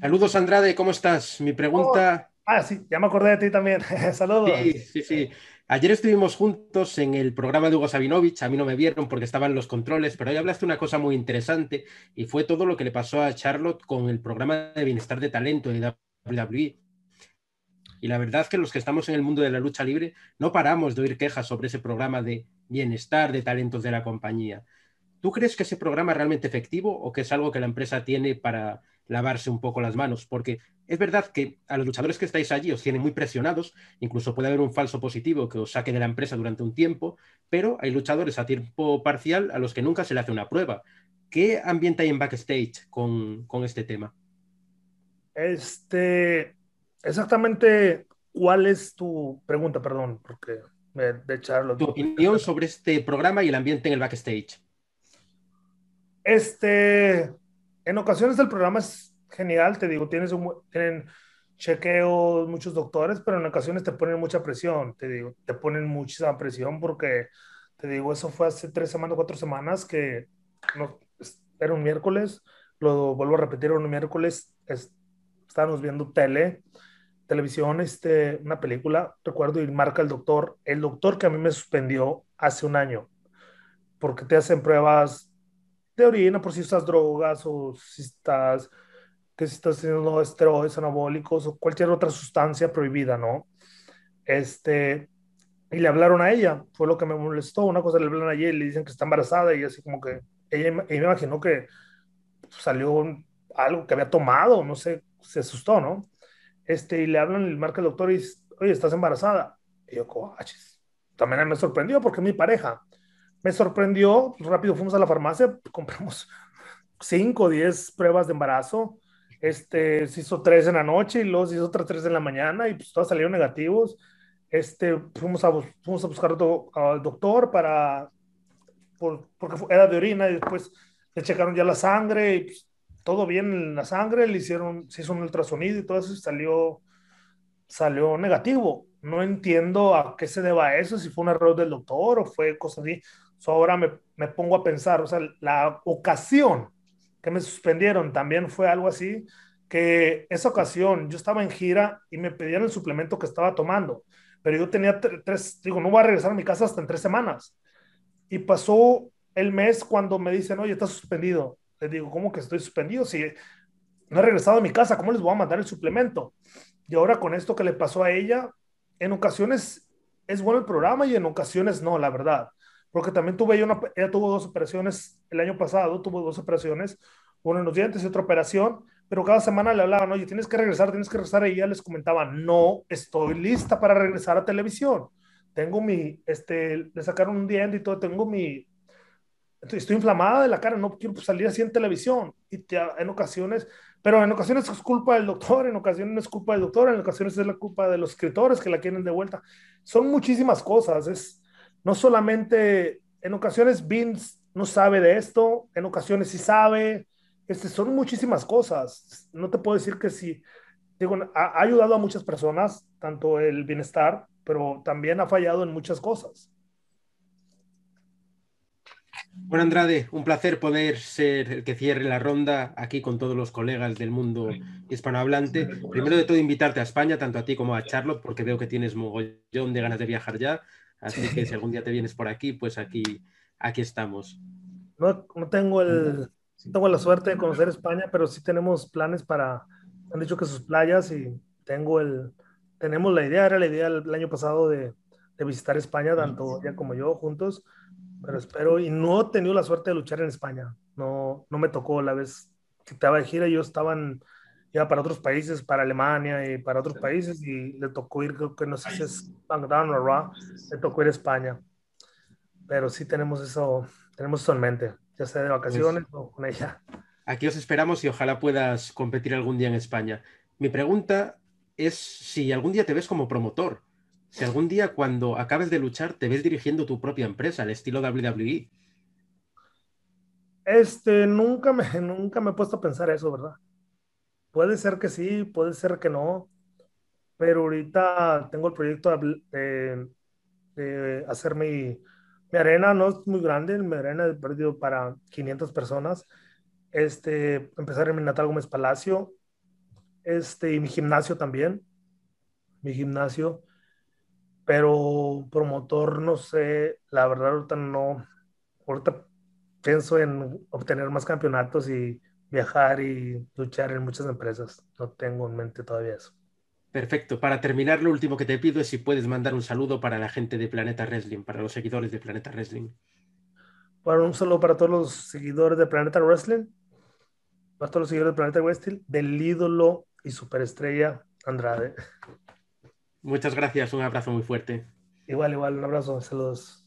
Saludos, Andrade, ¿cómo estás? Mi pregunta. Oh, ah, sí, ya me acordé de ti también. Saludos. Sí, sí, sí. Ayer estuvimos juntos en el programa de Hugo Sabinovich. A mí no me vieron porque estaban los controles, pero hoy hablaste una cosa muy interesante y fue todo lo que le pasó a Charlotte con el programa de bienestar de talento de WWE. Y la verdad es que los que estamos en el mundo de la lucha libre no paramos de oír quejas sobre ese programa de bienestar de talentos de la compañía. ¿Tú crees que ese programa es realmente efectivo o que es algo que la empresa tiene para lavarse un poco las manos? Porque es verdad que a los luchadores que estáis allí os tienen muy presionados, incluso puede haber un falso positivo que os saque de la empresa durante un tiempo, pero hay luchadores a tiempo parcial a los que nunca se le hace una prueba. ¿Qué ambiente hay en backstage con, este tema? Este, exactamente, ¿cuál es tu pregunta? Perdón, porque me de echarlo. Tu opinión sobre este programa y el ambiente en el backstage. Este, en ocasiones el programa es genial, te digo, tienes un, tienen chequeos, muchos doctores, pero en ocasiones te ponen mucha presión, te digo, te ponen muchísima presión porque, te digo, eso fue hace tres semanas, cuatro semanas que no, era un miércoles, lo vuelvo a repetir, un miércoles, estábamos viendo tele, televisión, este, una película, recuerdo, y marca el doctor, el doctor que a mí me suspendió hace un año, porque te hacen pruebas de orina por si estás drogas o si estás, que si estás haciendo esteroides anabólicos o cualquier otra sustancia prohibida, ¿no? Este, y le hablaron a ella, fue lo que me molestó, una cosa le hablan a ella y le dicen que está embarazada y así como que ella, me imaginó que salió algo que había tomado, no sé, se asustó, ¿no? Este, y le hablan, le marca el doctor y dice, oye, estás embarazada. Y yo, coaches. También me sorprendió porque es mi pareja me sorprendió, rápido fuimos a la farmacia, compramos 5 o 10 pruebas de embarazo, este, se hizo tres en la noche y luego se hizo otras tres en la mañana y pues todas salieron negativos. Este, fuimos, a, fuimos a buscar al doctor para, por, porque era de orina y después le checaron ya la sangre y pues, todo bien en la sangre, le hicieron, se hizo un ultrasonido y todo eso y salió, salió negativo. No entiendo a qué se deba eso, si fue un error del doctor o fue cosa así ahora me, me, pongo a pensar, o sea, la ocasión que me suspendieron también fue algo así, que esa ocasión yo estaba en gira y me pedían el suplemento que estaba tomando, pero yo tenía tres, digo, no voy a regresar a mi casa hasta en tres semanas. Y pasó el mes cuando me dicen, oye, estás suspendido. Le digo, ¿cómo que estoy suspendido? Si no he regresado a mi casa, ¿cómo les voy a mandar el suplemento? Y ahora con esto que le pasó a ella, en ocasiones es bueno el programa y en ocasiones no, la verdad porque también tuve una, ella tuvo dos operaciones el año pasado, tuvo dos operaciones, una en los dientes y otra operación, pero cada semana le hablaban, oye, tienes que regresar, tienes que regresar, y ella les comentaba, no estoy lista para regresar a televisión. Tengo mi, este, le sacaron un diente y todo, tengo mi, estoy inflamada de la cara, no quiero salir así en televisión. Y te, en ocasiones, pero en ocasiones es culpa del doctor, en ocasiones no es culpa del doctor, en ocasiones es la culpa de los escritores que la quieren de vuelta. Son muchísimas cosas, es, no solamente en ocasiones Vince no sabe de esto, en ocasiones sí sabe, este, son muchísimas cosas. No te puedo decir que sí, digo, ha, ayudado a muchas personas, tanto el bienestar, pero también ha fallado en muchas cosas. Bueno, Andrade, un placer poder ser el que cierre la ronda aquí con todos los colegas del mundo hispanohablante. Primero de todo, invitarte a España, tanto a ti como a Charlotte, porque veo que tienes mogollón de ganas de viajar ya. Así que si algún día te vienes por aquí, pues aquí, aquí estamos. No, no tengo, el, tengo la suerte de conocer España, pero sí tenemos planes para, han dicho que sus playas y tengo el, tenemos la idea, era la idea el, año pasado de, de, visitar España, tanto ella como yo juntos, pero espero, y no he tenido la suerte de luchar en España, no, no me tocó la vez que estaba de gira, yo estaba en, iba para otros países, para Alemania y para otros países, y le tocó ir, creo que no sé si es SmackDown o Raw, le tocó ir a España. Pero sí tenemos eso, tenemos eso en mente, ya sea de vacaciones pues o con ella. Aquí os esperamos y ojalá puedas competir algún día en España. Mi pregunta es si algún día te ves como promotor, si algún día cuando acabes de luchar te ves dirigiendo tu propia empresa, al estilo WWE. Este, nunca me, nunca me he puesto a pensar eso, ¿verdad? Puede ser que sí, puede ser que no, pero ahorita tengo el proyecto de, hacer mi, mi, arena, no es muy grande, mi arena he perdido para 500 personas. Este, empezar en mi Natal Gómez Palacio, este, y mi gimnasio también, mi gimnasio, pero promotor, no sé, la verdad ahorita no, ahorita pienso en obtener más campeonatos y viajar y luchar en muchas empresas, no tengo en mente todavía eso. Perfecto. Para terminar, lo último que te pido es si puedes mandar un saludo para la gente de Planeta Wrestling, para los seguidores de Planeta Wrestling. Bueno, un saludo para todos los seguidores de Planeta Wrestling, para todos los seguidores de Planeta Wrestling, del ídolo y superestrella Andrade. Muchas gracias, un abrazo muy fuerte. Igual, igual, un abrazo, saludos.